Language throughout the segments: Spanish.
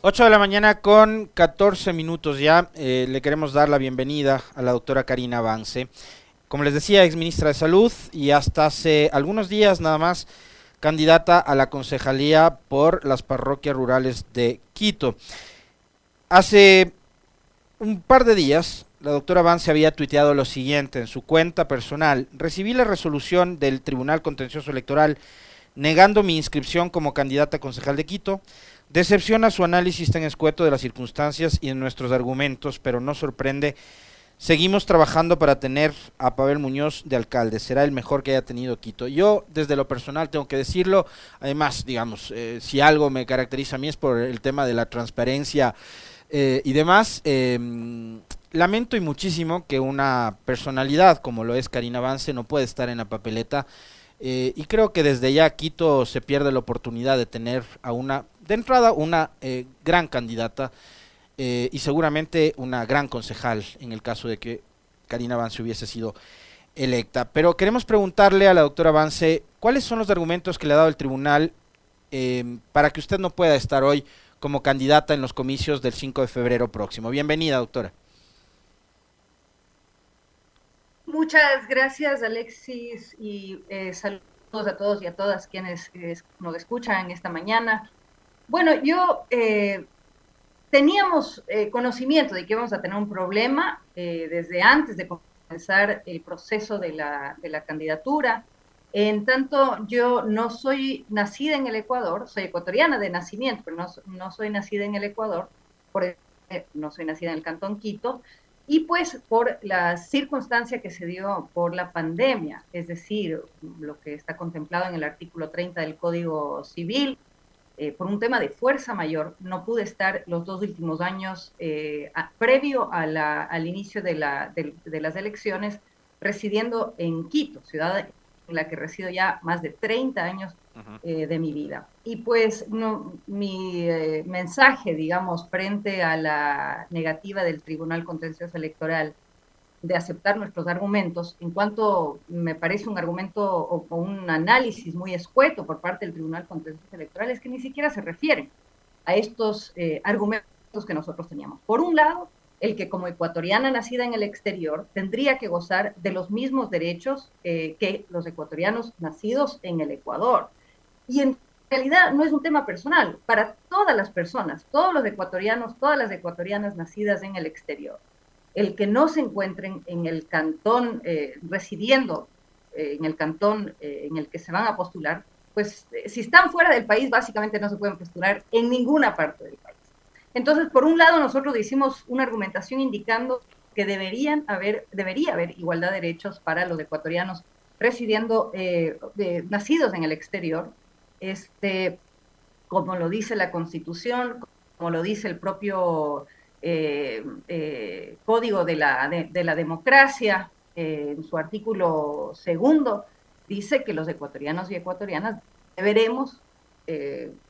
8 de la mañana con 14 minutos ya. Eh, le queremos dar la bienvenida a la doctora Karina Avance. Como les decía, ex ministra de Salud y hasta hace algunos días nada más candidata a la concejalía por las parroquias rurales de Quito. Hace un par de días, la doctora Avance había tuiteado lo siguiente en su cuenta personal. Recibí la resolución del Tribunal Contencioso Electoral negando mi inscripción como candidata a concejal de Quito. Decepciona su análisis tan escueto de las circunstancias y de nuestros argumentos, pero no sorprende. Seguimos trabajando para tener a Pavel Muñoz de alcalde. Será el mejor que haya tenido Quito. Yo, desde lo personal, tengo que decirlo. Además, digamos, eh, si algo me caracteriza a mí es por el tema de la transparencia eh, y demás. Em, lamento y muchísimo que una personalidad como lo es Karina Vance no puede estar en la papeleta. Eh, y creo que desde ya Quito se pierde la oportunidad de tener a una de entrada una eh, gran candidata eh, y seguramente una gran concejal en el caso de que Karina Vance hubiese sido electa. Pero queremos preguntarle a la doctora Vance cuáles son los argumentos que le ha dado el tribunal eh, para que usted no pueda estar hoy como candidata en los comicios del 5 de febrero próximo. Bienvenida, doctora. Muchas gracias, Alexis, y saludos a todos y a todas quienes nos escuchan esta mañana. Bueno, yo eh, teníamos eh, conocimiento de que íbamos a tener un problema eh, desde antes de comenzar el proceso de la, candidatura. En tanto, yo no soy nacida en el Ecuador, soy ecuatoriana de nacimiento, pero no, no soy nacida en el Ecuador, no soy nacida en el Cantón Quito, y pues por la circunstancia que se dio por la pandemia, es decir, lo que está contemplado en el artículo 30 del Código Civil, eh, por un tema de fuerza mayor, no pude estar los dos últimos años eh, previo al inicio de, las elecciones residiendo en Quito, ciudad en la que resido ya más de 30 años eh, de mi vida. Y pues mi mensaje, digamos, frente a la negativa del Tribunal Contencioso Electoral de aceptar nuestros argumentos, en cuanto me parece un argumento o, un análisis muy escueto por parte del Tribunal Contencioso Electoral, es que ni siquiera se refieren a estos eh, argumentos que nosotros teníamos. Por un lado, el que como ecuatoriana nacida en el exterior tendría que gozar de los mismos derechos eh, que los ecuatorianos nacidos en el Ecuador. Y en realidad no es un tema personal, para todas las personas, todos los ecuatorianos, todas las ecuatorianas nacidas en el exterior el que no se encuentren en el cantón, eh, residiendo eh, en el cantón eh, en el que se van a postular, pues si están fuera del país, básicamente no se pueden postular en ninguna parte del país. Entonces, por un lado, nosotros hicimos una argumentación indicando que deberían haber, debería haber igualdad de derechos para los ecuatorianos residiendo, nacidos en el exterior, este, como lo dice la Constitución, como lo dice el propio eh, eh, Código de la, de, la Democracia, eh, en su artículo segundo, dice que los ecuatorianos y ecuatorianas deberemos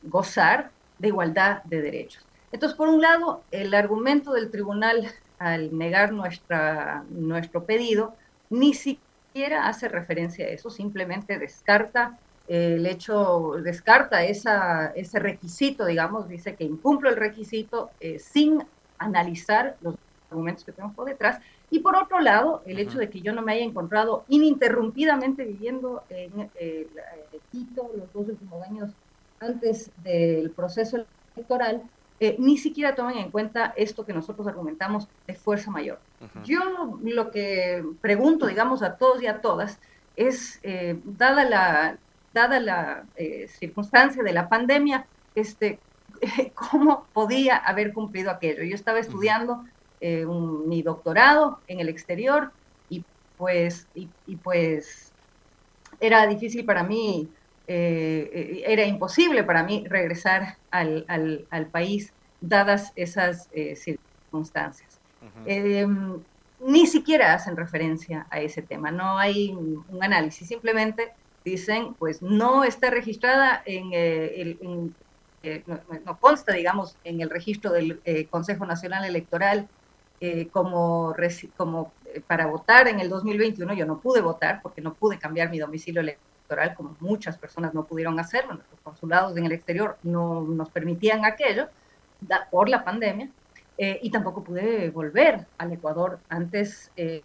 gozar de igualdad de derechos. Entonces, por un lado, el argumento del tribunal al negar nuestra, nuestro pedido ni siquiera hace referencia a eso, simplemente descarta el hecho, descarta ese requisito, digamos, dice que incumplo el requisito sin analizar los argumentos que tenemos por detrás. Y por otro lado, el hecho de que yo no me haya encontrado ininterrumpidamente viviendo en eh, Quito los dos últimos años antes del proceso electoral, eh, ni siquiera toman en cuenta esto que nosotros argumentamos de fuerza mayor. Yo lo que pregunto, digamos, a todos y a todas es, eh, dada la, dada la circunstancia de la pandemia, este, cómo podía haber cumplido aquello. Yo estaba estudiando eh, mi doctorado en el exterior y pues, y, pues era difícil para mí, eh, eh, era imposible para mí regresar al, al, país dadas esas circunstancias. Em, ni siquiera hacen referencia a ese tema, no hay un análisis, simplemente dicen, pues no está registrada en, el, en no, consta, digamos, en el registro del eh, Consejo Nacional Electoral eh, como, como eh, para votar en el 2021. Yo no pude votar porque no pude cambiar mi domicilio electoral, como muchas personas no pudieron hacerlo. Nuestros consulados en el exterior no nos permitían aquello. por la pandemia eh, y tampoco pude volver al Ecuador antes, eh,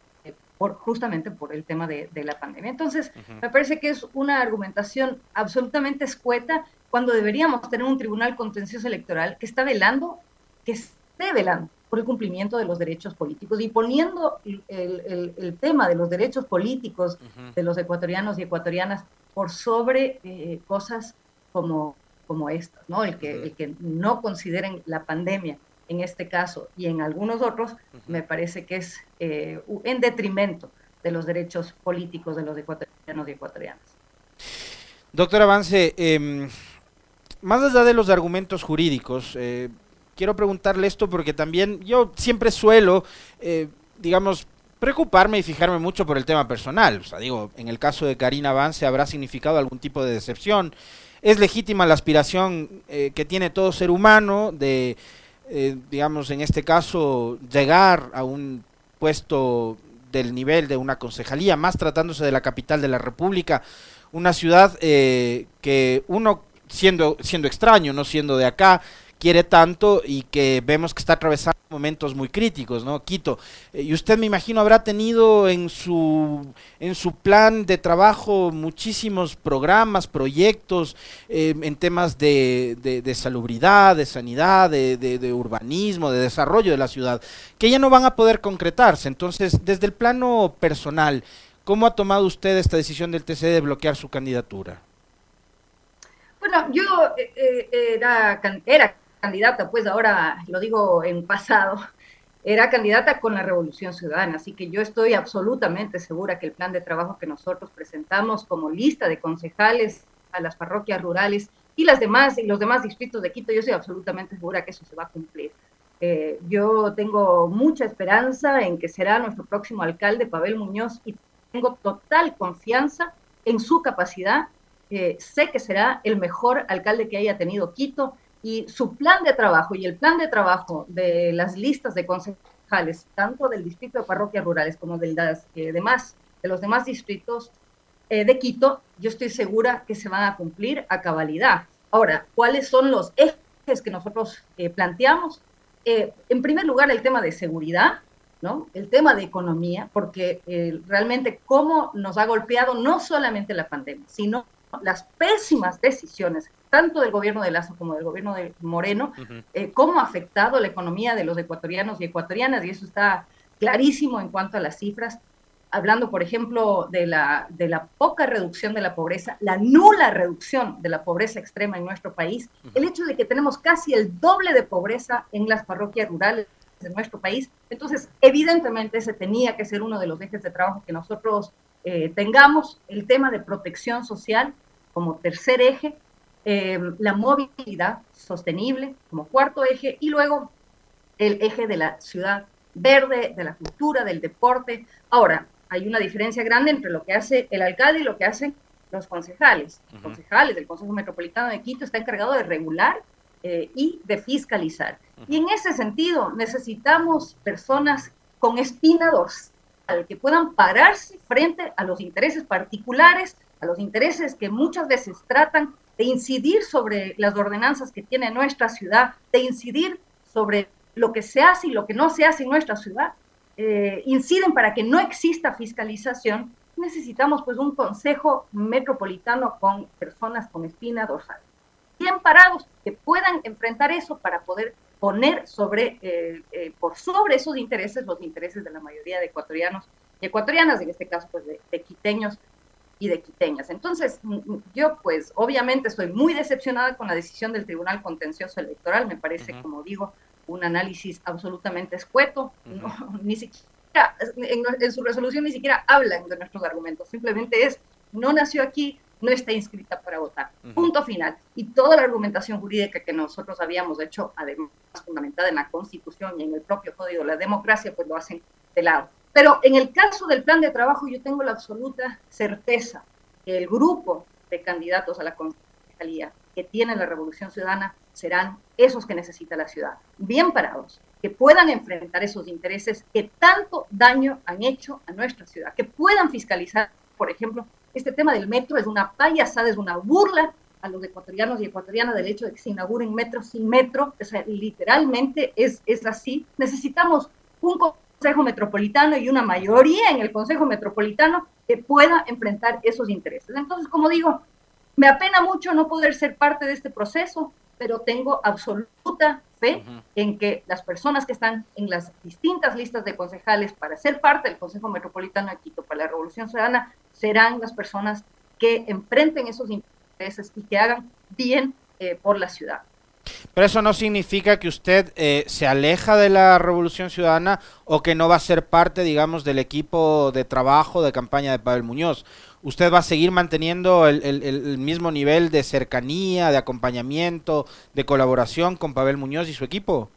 por, justamente por el tema de, la pandemia. Entonces, me parece que es una argumentación absolutamente escueta cuando deberíamos tener un tribunal contencioso electoral que está velando, que esté velando por el cumplimiento de los derechos políticos y poniendo el, tema de los derechos políticos de los ecuatorianos y ecuatorianas por sobre eh, cosas como, como estas, ¿no? El que, el que no consideren la pandemia en este caso y en algunos otros, me parece que es eh, en detrimento de los derechos políticos de los ecuatorianos y ecuatorianas. Doctor Avance, em, más allá de los argumentos jurídicos, eh, quiero preguntarle esto porque también yo siempre suelo, eh, digamos, preocuparme y fijarme mucho por el tema personal. O sea, digo, en el caso de Karina Avance habrá significado algún tipo de decepción. Es legítima la aspiración que tiene todo ser humano de eh, digamos, en este caso, llegar a un puesto del nivel de una concejalía, más tratándose de la capital de la República, una ciudad eh, que uno, siendo, siendo extraño, no siendo de acá, quiere tanto y que vemos que está atravesando momentos muy críticos, ¿no? Quito. Eh, y usted me imagino habrá tenido en su en su plan de trabajo muchísimos programas, proyectos eh, en temas de, de, salubridad, de sanidad, de, de, urbanismo, de desarrollo de la ciudad, que ya no van a poder concretarse. Entonces, desde el plano personal, ¿cómo ha tomado usted esta decisión del TC de bloquear su candidatura? Bueno, yo eh, era, era candidata, pues ahora lo digo en pasado, era candidata con la Revolución Ciudadana, así que yo estoy absolutamente segura que el plan de trabajo que nosotros presentamos como lista de concejales a las parroquias rurales y las demás y los demás distritos de Quito, yo estoy absolutamente segura que eso se va a cumplir. Eh, yo tengo mucha esperanza en que será nuestro próximo alcalde, Pavel Muñoz, y tengo total confianza en su capacidad. Eh, sé que será el mejor alcalde que haya tenido Quito y su plan de trabajo y el plan de trabajo de las listas de concejales, tanto del distrito de parroquias rurales como del, eh, demás, de los demás distritos eh, de Quito, yo estoy segura que se van a cumplir a cabalidad. Ahora, ¿cuáles son los ejes que nosotros eh, planteamos? en primer lugar, el tema de seguridad, ¿no? El tema de economía, porque realmente cómo nos ha golpeado no solamente la pandemia, sino las pésimas decisiones tanto del gobierno de Lazo como del gobierno de Moreno, eh, cómo ha afectado la economía de los ecuatorianos y ecuatorianas, y eso está clarísimo en cuanto a las cifras, hablando, por ejemplo, de la, de la poca reducción de la pobreza, la nula reducción de la pobreza extrema en nuestro país, el hecho de que tenemos casi el doble de pobreza en las parroquias rurales de nuestro país. Entonces, evidentemente, ese tenía que ser uno de los ejes de trabajo que nosotros eh, tengamos, el tema de protección social como tercer eje, eh, la movilidad sostenible como cuarto eje y luego el eje de la ciudad verde, de la cultura, del deporte. Ahora, hay una diferencia grande entre lo que hace el alcalde y lo que hacen los concejales. Los concejales del Consejo Metropolitano de Quito está encargado de regular eh, y de fiscalizar. Y en ese sentido necesitamos personas con espina dorsal que puedan pararse frente a los intereses particulares, a los intereses que muchas veces tratan de incidir sobre las ordenanzas que tiene nuestra ciudad, de incidir sobre lo que se hace y lo que no se hace en nuestra ciudad, eh, inciden para que no exista fiscalización, necesitamos pues un consejo metropolitano con personas con espina dorsal, bien parados, que puedan enfrentar eso para poder poner sobre, eh, eh, por sobre esos intereses, los intereses de la mayoría de ecuatorianos y ecuatorianas, en este caso pues de, de quiteños y de quiteñas. Entonces, yo pues obviamente estoy muy decepcionada con la decisión del Tribunal Contencioso Electoral, me parece, como digo, un análisis absolutamente escueto, ni siquiera, en, su resolución ni siquiera hablan de nuestros argumentos, simplemente es, no nació aquí, no está inscrita para votar. Punto final. Y toda la argumentación jurídica que nosotros habíamos hecho, además fundamentada en la Constitución y en el propio Código de la Democracia, pues lo hacen de lado. Pero en el caso del plan de trabajo, yo tengo la absoluta certeza que el grupo de candidatos a la concejalía que tiene la Revolución Ciudadana serán esos que necesita la ciudad, bien parados, que puedan enfrentar esos intereses que tanto daño han hecho a nuestra ciudad, que puedan fiscalizar, por ejemplo, este tema del metro es una payasada, es una burla a los ecuatorianos y ecuatorianas del hecho de que se inauguren metros sin metro, o sea, literalmente es, es así. Necesitamos un Consejo Metropolitano y una mayoría en el Consejo Metropolitano que pueda enfrentar esos intereses. Entonces, como digo, me apena mucho no poder ser parte de este proceso, pero tengo absoluta fe en que las personas que están en las distintas listas de concejales para ser parte del Consejo Metropolitano de Quito para la Revolución Ciudadana serán las personas que enfrenten esos intereses y que hagan bien eh, por la ciudad. Pero eso no significa que usted eh, se aleja de la Revolución Ciudadana o que no va a ser parte, digamos, del equipo de trabajo de campaña de Pavel Muñoz. ¿Usted va a seguir manteniendo el, mismo nivel de cercanía, de acompañamiento, de colaboración con Pavel Muñoz y su equipo?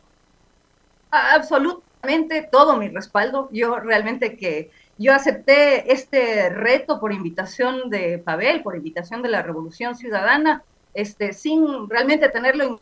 Absolutamente todo mi respaldo. Yo realmente que yo acepté este reto por invitación de Pavel, por invitación de la Revolución Ciudadana, este, sin realmente tenerlo en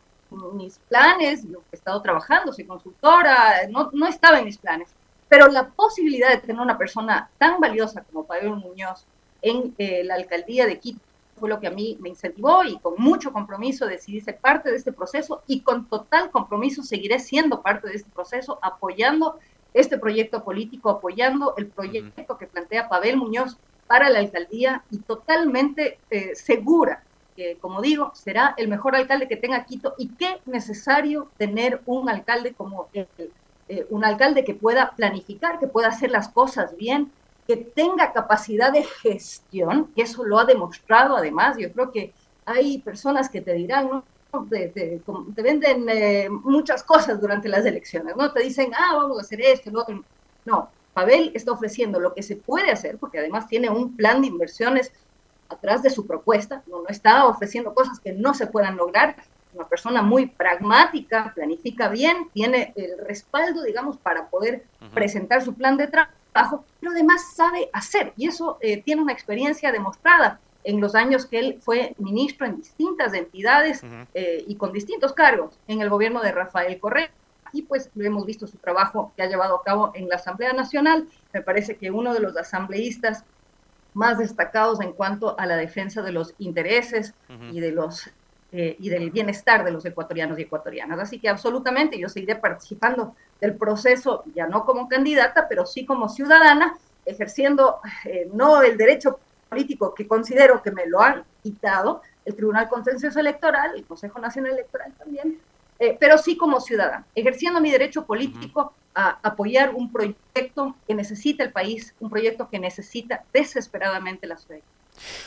mis planes, yo he estado trabajando, soy consultora, no, no estaba en mis planes, pero la posibilidad de tener una persona tan valiosa como Pablo Muñoz en eh, la alcaldía de Quito fue lo que a mí me incentivó y con mucho compromiso decidí ser parte de este proceso y con total compromiso seguiré siendo parte de este proceso, apoyando este proyecto político, apoyando el proyecto que plantea Pavel Muñoz para la alcaldía y totalmente eh, segura que, como digo, será el mejor alcalde que tenga Quito y qué necesario tener un alcalde como eh, un alcalde que pueda planificar, que pueda hacer las cosas bien, que tenga capacidad de gestión, que eso lo ha demostrado además. Yo creo que hay personas que te dirán, ¿no? Te, venden eh, muchas cosas durante las elecciones, ¿no? Te dicen, ah, vamos a hacer esto, lo otro. No, Pavel está ofreciendo lo que se puede hacer, porque además tiene un plan de inversiones atrás de su propuesta, no, no está ofreciendo cosas que no se puedan lograr, una persona muy pragmática, planifica bien, tiene el respaldo, digamos, para poder presentar su plan de trabajo, pero además sabe hacer, y eso eh, tiene una experiencia demostrada en los años que él fue ministro en distintas entidades eh, y con distintos cargos en el gobierno de Rafael Correa. Y pues lo hemos visto su trabajo que ha llevado a cabo en la Asamblea Nacional. Me parece que uno de los asambleístas más destacados en cuanto a la defensa de los intereses y de los eh, y del bienestar de los ecuatorianos y ecuatorianas. Así que absolutamente yo seguiré participando del proceso, ya no como candidata, pero sí como ciudadana, ejerciendo eh, no el derecho político que considero que me lo han quitado, el Tribunal Contencioso Electoral, el Consejo Nacional Electoral también, eh, pero sí como ciudadana, ejerciendo mi derecho político a apoyar un proyecto que necesita el país, un proyecto que necesita desesperadamente la ciudad.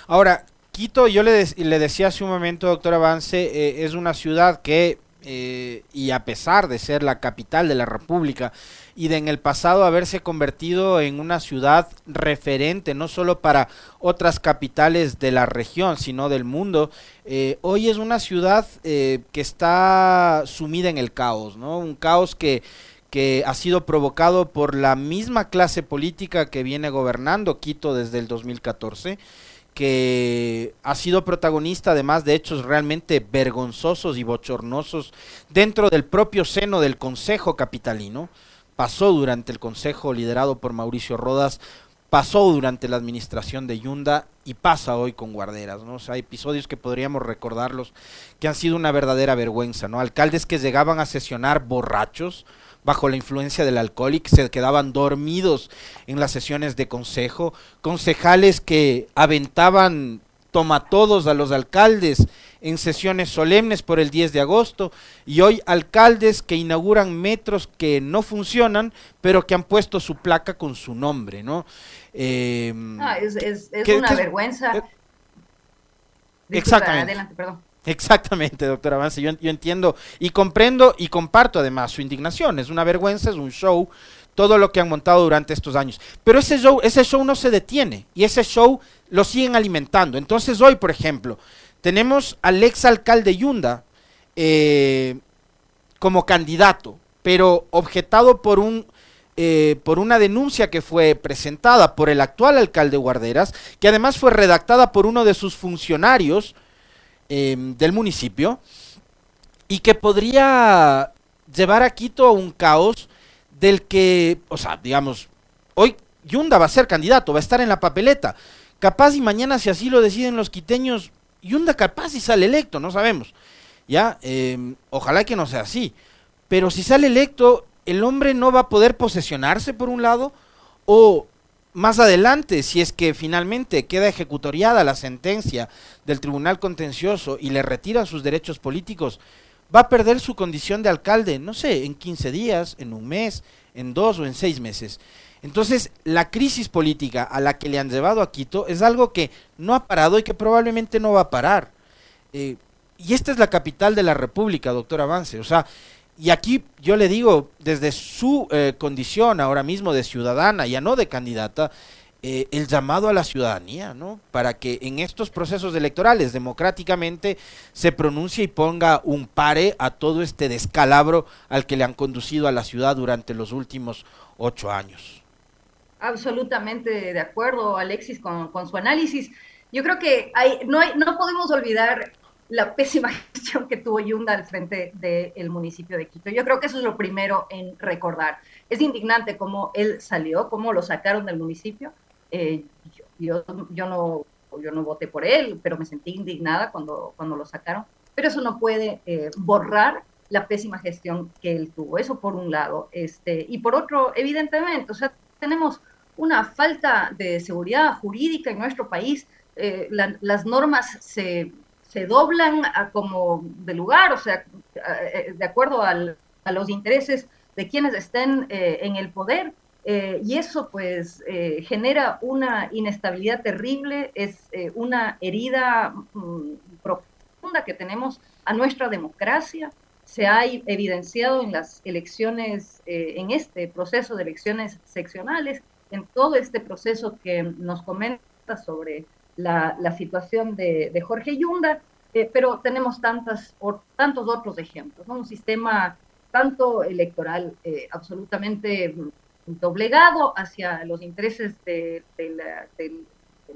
Ahora, Quito, yo le, le decía hace un momento, doctor Avance, eh, es una ciudad que, eh, y a pesar de ser la capital de la República, y de en el pasado haberse convertido en una ciudad referente, no solo para otras capitales de la región, sino del mundo, eh, hoy es una ciudad que está sumida en el caos, ¿no? Un caos que que ha sido provocado por la misma clase política que viene gobernando Quito desde el 2014 que ha sido protagonista además de hechos realmente vergonzosos y bochornosos dentro del propio seno del Consejo Capitalino. Pasó durante el Consejo liderado por Mauricio Rodas, pasó durante la administración de Yunda y pasa hoy con Guarderas, ¿no? O sea, episodios que podríamos recordarlos que han sido una verdadera vergüenza, ¿no? Alcaldes que llegaban a sesionar borrachos, bajo la influencia del alcohol y que se quedaban dormidos en las sesiones de consejo, concejales que aventaban tomatodos a los alcaldes en sesiones solemnes por el 10 de agosto y hoy alcaldes que inauguran metros que no funcionan pero que han puesto su placa con su nombre, ¿no? Eh, es, una vergüenza. exactamente. Adelante, perdón. Exactamente, doctor Avance. Yo, entiendo y comprendo y comparto además su indignación. Es una vergüenza, es un show, todo lo que han montado durante estos años. Pero ese show, ese show no se detiene y ese show lo siguen alimentando. Entonces hoy, por ejemplo, tenemos al ex alcalde Yunda eh, como candidato, pero objetado por un eh, por una denuncia que fue presentada por el actual alcalde Guarderas, que además fue redactada por uno de sus funcionarios Em, del municipio y que podría llevar a Quito a un caos del que, o sea, digamos, hoy Yunda va a ser candidato, va a estar en la papeleta. Capaz y mañana, si así lo deciden los quiteños, Yunda capaz y sale electo, no sabemos. Ya, em, ojalá que no sea así. Pero si sale electo, el hombre no va a poder posesionarse por un lado, o más adelante, si es que finalmente queda ejecutoriada la sentencia del Tribunal Contencioso y le retiran sus derechos políticos, va a perder su condición de alcalde, no sé, en 15 días, en un mes, en dos o en seis meses. Entonces, la crisis política a la que le han llevado a Quito es algo que no ha parado y que probablemente no va a parar. Eh, y esta es la capital de la República, doctor Avance. O sea, y aquí yo le digo, desde su eh, condición ahora mismo de ciudadana, ya no de candidata, eh, el llamado a la ciudadanía, ¿no? Para que en estos procesos electorales democráticamente se pronuncie y ponga un pare a todo este descalabro al que le han conducido a la ciudad durante los últimos ocho años. Absolutamente de acuerdo, Alexis, con, su análisis. Yo creo que hay, no, hay, no podemos olvidar la pésima gestión que tuvo Yunda al frente del municipio de Quito. Yo creo que eso es lo primero en recordar. Es indignante cómo él salió, cómo lo sacaron del municipio. Eh, yo, yo, no, yo no voté por él, pero me sentí indignada cuando, cuando lo sacaron. Pero eso no puede eh, borrar la pésima gestión que él tuvo. Eso por un lado. Este, y por otro, evidentemente, o sea, tenemos una falta de seguridad jurídica en nuestro país. Eh, las normas se se doblan a como de lugar, o sea, eh, de acuerdo al, a los intereses de quienes estén eh, en el poder. Eh, y eso pues genera una inestabilidad terrible, es una herida mm, profunda que tenemos a nuestra democracia. Se ha evidenciado en las elecciones, en este proceso de elecciones seccionales, en todo este proceso que nos comenta sobre la, situación de, Jorge Yunda, eh, pero tenemos tantas, tantos otros ejemplos, un sistema tanto electoral eh, absolutamente doblegado hacia los intereses del,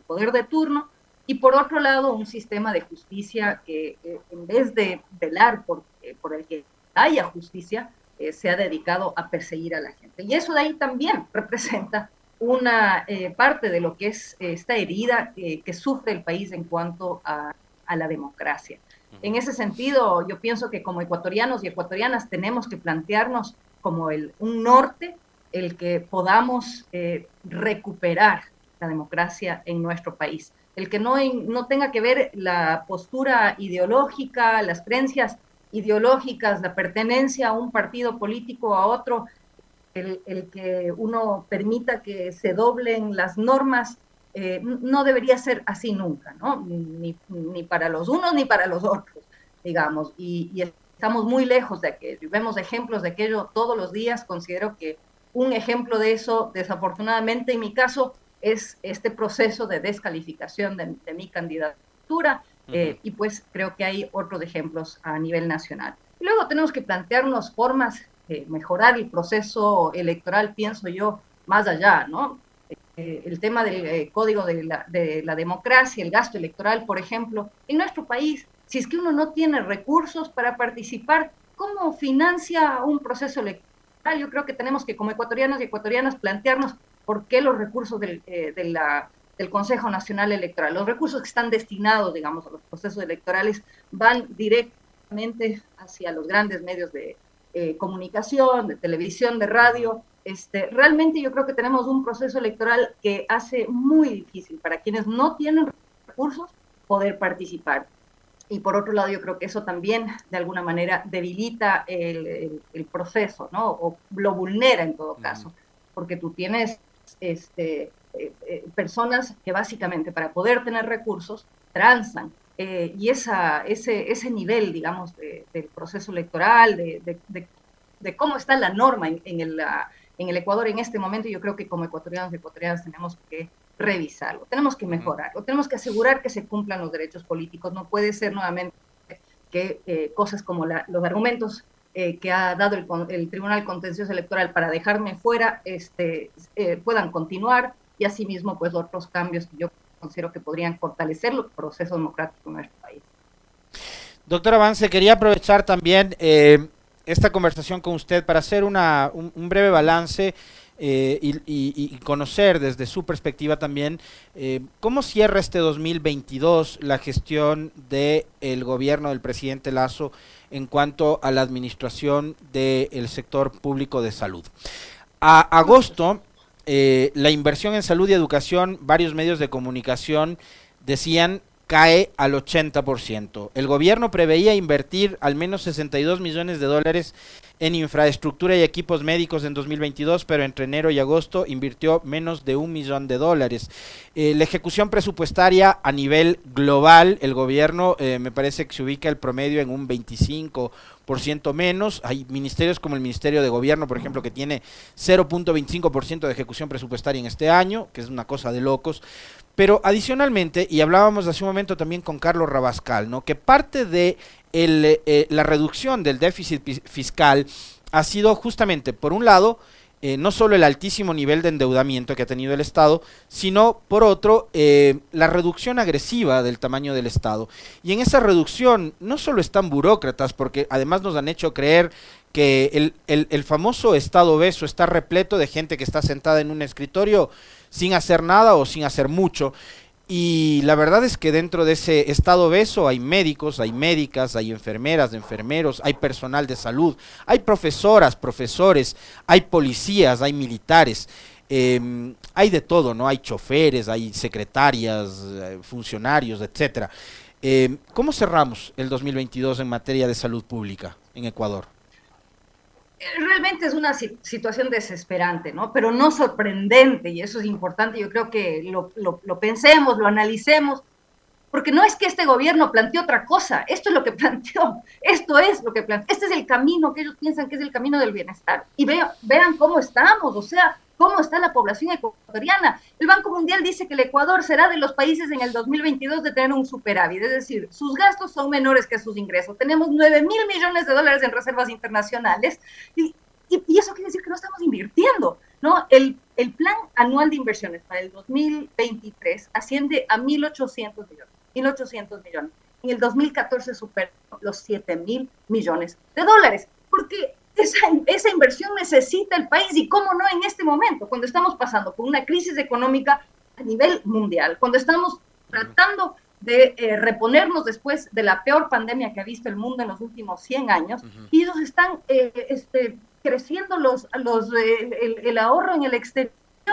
poder de turno, y por otro lado un sistema de justicia que en vez de velar por, eh, por el que haya justicia, se ha dedicado a perseguir a la gente. Y eso de ahí también representa una eh, parte de lo que es esta herida que sufre el país en cuanto a, la democracia. En ese sentido, yo pienso que como ecuatorianos y ecuatorianas tenemos que plantearnos como el, un norte el que podamos eh, recuperar la democracia en nuestro país. El que no, no tenga que ver la postura ideológica, las creencias ideológicas, la pertenencia a un partido político o a otro, el, que uno permita que se doblen las normas, eh, no debería ser así nunca, ¿no? Ni, para los unos ni para los otros, digamos. Y, estamos muy lejos de aquello. Vemos ejemplos de aquello todos los días. Considero que un ejemplo de eso, desafortunadamente, en mi caso, es este proceso de descalificación de, mi candidatura. Eh, y pues creo que hay otros ejemplos a nivel nacional. luego tenemos que plantearnos formas mejorar el proceso electoral, pienso yo, más allá, ¿no? Eh, el tema del eh, código de la, de la democracia, el gasto electoral, por ejemplo, en nuestro país, si es que uno no tiene recursos para participar, ¿cómo financia un proceso electoral? Yo creo que tenemos que, como ecuatorianos y ecuatorianas, plantearnos por qué los recursos del, eh, de la, del Consejo Nacional Electoral, los recursos que están destinados, digamos, a los procesos electorales, van directamente hacia los grandes medios de, eh, comunicación, de televisión, de radio. Este, realmente yo creo que tenemos un proceso electoral que hace muy difícil para quienes no tienen recursos poder participar. Y por otro lado, yo creo que eso también de alguna manera debilita el, proceso, ¿no? O lo vulnera en todo caso, porque tú tienes este, eh, eh, personas que básicamente para poder tener recursos transan eh, y esa, ese, ese nivel, digamos, del proceso electoral, de, de, cómo está la norma en, en, el, en el Ecuador en este momento, yo creo que como ecuatorianos y ecuatorianas tenemos que revisarlo, tenemos que mejorarlo, tenemos que asegurar que se cumplan los derechos políticos. No puede ser nuevamente que eh, cosas como los argumentos eh, que ha dado el, el, Tribunal Contencioso Electoral para dejarme fuera este, puedan continuar y asimismo pues otros cambios que yo considero que podrían fortalecer los procesos democráticos en nuestro país. Doctor Avance, quería aprovechar también eh, esta conversación con usted para hacer una, un, breve balance eh, y, conocer desde su perspectiva también eh, cómo cierra este 2022 la gestión del el gobierno del presidente Lazo en cuanto a la administración del sector público de salud. A agosto, eh, la inversión en salud y educación, varios medios de comunicación decían cae al 80%. El gobierno preveía invertir al menos 62 millones de dólares en infraestructura y equipos médicos en 2022, pero entre enero y agosto invirtió menos de un millón de dólares. Eh, la ejecución presupuestaria a nivel global, el gobierno eh, me parece que se ubica el promedio en un 25% menos. Hay ministerios como el Ministerio de Gobierno, por ejemplo, que tiene 0.25% de ejecución presupuestaria en este año, que es una cosa de locos. Pero adicionalmente, y hablábamos hace un momento también con Carlos Rabascal, ¿no? que parte de eh, la reducción del déficit fiscal ha sido justamente, por un lado, eh, no solo el altísimo nivel de endeudamiento que ha tenido el Estado, sino por otro, eh, la reducción agresiva del tamaño del Estado. Y en esa reducción no solo están burócratas, porque además nos han hecho creer que el, el, el famoso Estado obeso está repleto de gente que está sentada en un escritorio sin hacer nada o sin hacer mucho. Y la verdad es que dentro de ese estado obeso hay médicos, hay médicas, hay enfermeras, enfermeros, hay personal de salud, hay profesoras, profesores, hay policías, hay militares, em, hay de todo, ¿no? Hay choferes, hay secretarias, eh, funcionarios, etcétera. Em, ¿Cómo cerramos el 2022 en materia de salud pública en Ecuador? Realmente es una situación desesperante, ¿no? Pero no sorprendente, y eso es importante, yo creo que lo, lo, pensemos, lo analicemos, porque no es que este gobierno planteó otra cosa, esto es lo que planteó, esto es lo que planteó, este es el camino que ellos piensan que es el camino del bienestar. Y vean cómo estamos, o sea, cómo está la población ecuatoriana. El Banco Mundial dice que el Ecuador será de los países en el 2022 de tener un superávit, es decir, sus gastos son menores que sus ingresos. Tenemos 9 mil millones de dólares en reservas internacionales y, eso quiere decir que no estamos invirtiendo. ¿no? El, el plan anual de inversiones para el 2023 asciende a 1.800 millones. 1.800 millones. En el 2014 superó los 7 mil millones de dólares. Porque esa, inversión necesita el país y cómo no en este momento, cuando estamos pasando por una crisis económica a nivel mundial, cuando estamos tratando de eh, reponernos después de la peor pandemia que ha visto el mundo en los últimos 100 años, y ellos están eh, este, creciendo los, los, eh, el, ahorro en el exterior,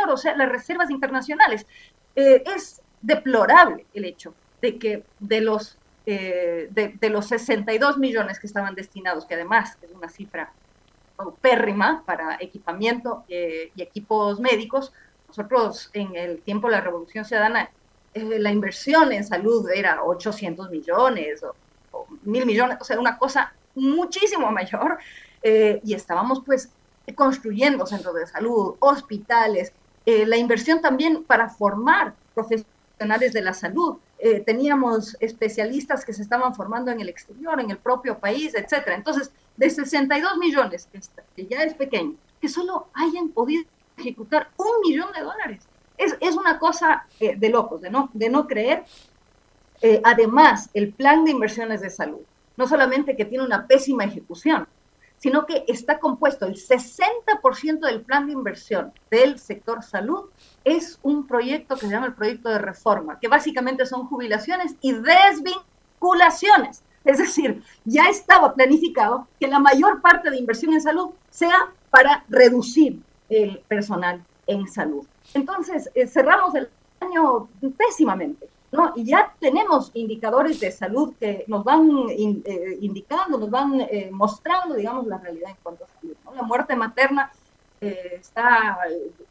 o sea, las reservas internacionales. es deplorable el hecho de que de los, de, de, los 62 millones que estaban destinados, que además es una cifra pérrima para equipamiento eh, y equipos médicos. Nosotros en el tiempo de la Revolución Ciudadana, eh, la inversión en salud era 800 millones o, mil millones, o sea, una cosa muchísimo mayor. Eh, y estábamos pues construyendo centros de salud, hospitales, la inversión también para formar profesionales de la salud. Teníamos especialistas que se estaban formando en el exterior, en el propio país, etcétera. Entonces, de 62 millones, que ya es pequeño, que solo hayan podido ejecutar un millón de dólares. Es, es una cosa eh, de locos, de no, de no creer. Eh, además, el plan de inversiones de salud, no solamente que tiene una pésima ejecución, sino que está compuesto, el 60% del plan de inversión del sector salud es un proyecto que se llama el proyecto de reforma, que básicamente son jubilaciones y desvinculaciones. Es decir, ya estaba planificado que la mayor parte de inversión en salud sea para reducir el personal en salud. Entonces, eh, cerramos el año pésimamente, ¿no? Y ya tenemos indicadores de salud que nos van eh, indicando, nos van eh, mostrando, digamos, la realidad en cuanto a salud. La muerte materna está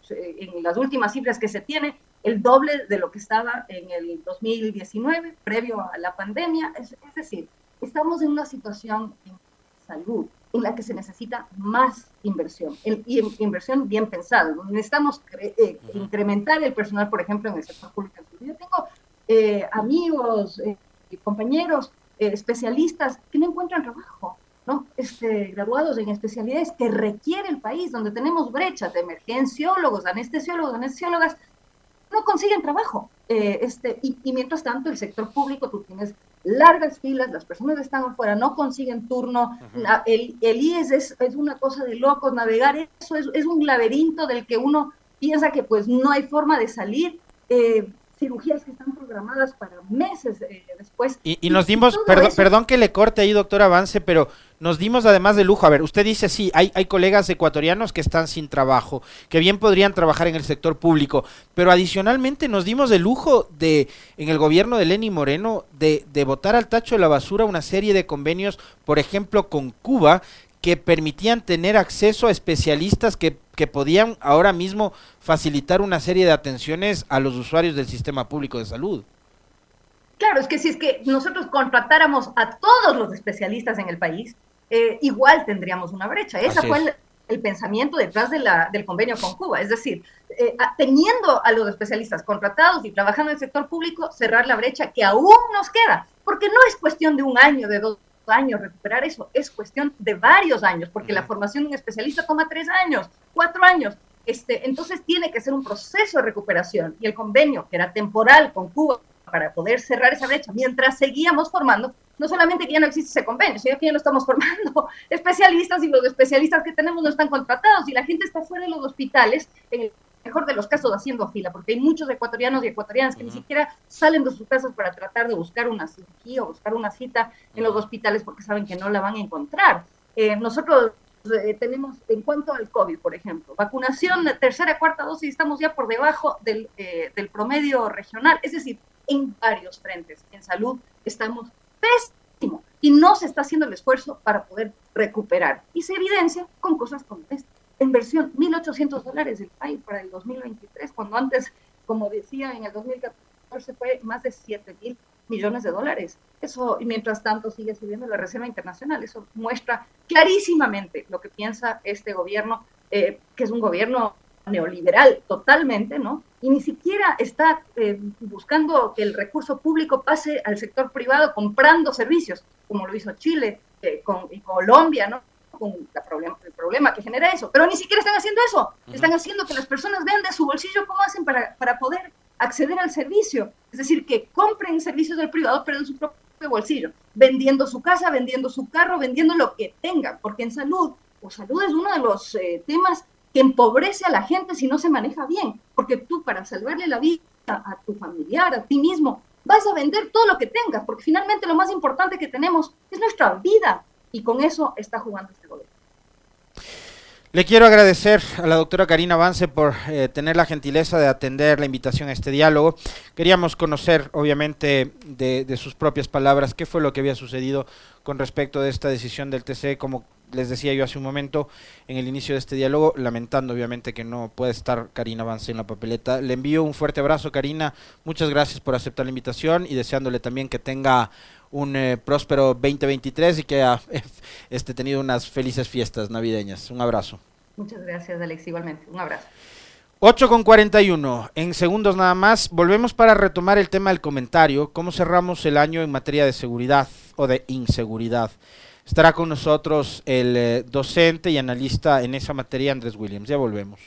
en las últimas cifras que se tiene, el doble de lo que estaba en el 2019, previo a la pandemia. Es, decir, estamos en una situación en salud en la que se necesita más inversión, y inversión bien pensada. Necesitamos eh, incrementar el personal, por ejemplo, en el sector público. Yo tengo eh, amigos, eh, compañeros, especialistas que no encuentran trabajo. ¿no? Este, graduados en especialidades que requiere el país, donde tenemos brechas de emergenciólogos, anestesiólogos, anestesiólogas, no consiguen trabajo. Eh, este, y, mientras tanto, el sector público, tú tienes largas filas, las personas están afuera, no consiguen turno, el, el, IES es, es, una cosa de locos, navegar eso es, es, un laberinto del que uno piensa que pues no hay forma de salir. Eh, cirugías que están programadas para meses eh, después. Y, nos dimos, perdón, perdón que le corte ahí, doctor Avance, pero nos dimos además de lujo. A ver, usted dice, sí, hay, hay colegas ecuatorianos que están sin trabajo, que bien podrían trabajar en el sector público, pero adicionalmente nos dimos de lujo de, en el gobierno de Lenny Moreno, de, de botar al tacho de la basura una serie de convenios, por ejemplo, con Cuba, que permitían tener acceso a especialistas que, podían ahora mismo facilitar una serie de atenciones a los usuarios del sistema público de salud. Claro, es que si es que nosotros contratáramos a todos los especialistas en el país, eh, igual tendríamos una brecha. Ese fue el, pensamiento detrás de la, del convenio con Cuba. Es decir, eh, teniendo a los especialistas contratados y trabajando en el sector público, cerrar la brecha que aún nos queda, porque no es cuestión de un año, de dos años recuperar eso, es cuestión de varios años, porque la formación de un especialista toma tres años, cuatro años. Este, entonces tiene que ser un proceso de recuperación y el convenio, que era temporal con Cuba para poder cerrar esa brecha, mientras seguíamos formando, no solamente que ya no existe ese convenio, sino que ya no estamos formando especialistas y los especialistas que tenemos no están contratados y la gente está fuera de los hospitales en el mejor de los casos haciendo fila, porque hay muchos ecuatorianos y ecuatorianas que ni siquiera salen de sus casas para tratar de buscar una cirugía o buscar una cita en los hospitales porque saben que no la van a encontrar. Eh, nosotros eh, tenemos, en cuanto al COVID, por ejemplo, vacunación tercera, cuarta dosis, estamos ya por debajo del, eh, del promedio regional, es decir, en varios frentes. En salud estamos pésimo y no se está haciendo el esfuerzo para poder recuperar. Y se evidencia con cosas como esta inversión, 1.800 dólares del país para el 2023, cuando antes, como decía, en el 2014 fue más de 7 mil millones de dólares. Eso, y mientras tanto, sigue subiendo la Reserva Internacional. Eso muestra clarísimamente lo que piensa este gobierno, eh, que es un gobierno neoliberal totalmente, ¿no? Y ni siquiera está eh, buscando que el recurso público pase al sector privado comprando servicios, como lo hizo Chile eh, con, y Colombia, ¿no? Con problema, el problema que genera eso. Pero ni siquiera están haciendo eso. Están haciendo que las personas vean de su bolsillo cómo hacen para, para poder acceder al servicio. Es decir, que compren servicios del privado, pero en su propio bolsillo. Vendiendo su casa, vendiendo su carro, vendiendo lo que tengan. Porque en salud, o salud es uno de los eh, temas que empobrece a la gente si no se maneja bien. Porque tú, para salvarle la vida a tu familiar, a ti mismo, vas a vender todo lo que tengas. Porque finalmente lo más importante que tenemos es nuestra vida y con eso está jugando este gobierno. Le quiero agradecer a la doctora Karina Avance por eh, tener la gentileza de atender la invitación a este diálogo. Queríamos conocer, obviamente, de, sus propias palabras, qué fue lo que había sucedido con respecto de esta decisión del TCE, como les decía yo hace un momento en el inicio de este diálogo, lamentando obviamente que no puede estar Karina Avance en la papeleta. Le envío un fuerte abrazo, Karina. Muchas gracias por aceptar la invitación y deseándole también que tenga un eh, próspero 2023 y que haya este, tenido unas felices fiestas navideñas. Un abrazo. Muchas gracias, Alex. Igualmente. Un abrazo. 8 con 41, en segundos nada más, volvemos para retomar el tema del comentario, cómo cerramos el año en materia de seguridad o de inseguridad. Estará con nosotros el eh, docente y analista en esa materia, Andrés Williams. Ya volvemos.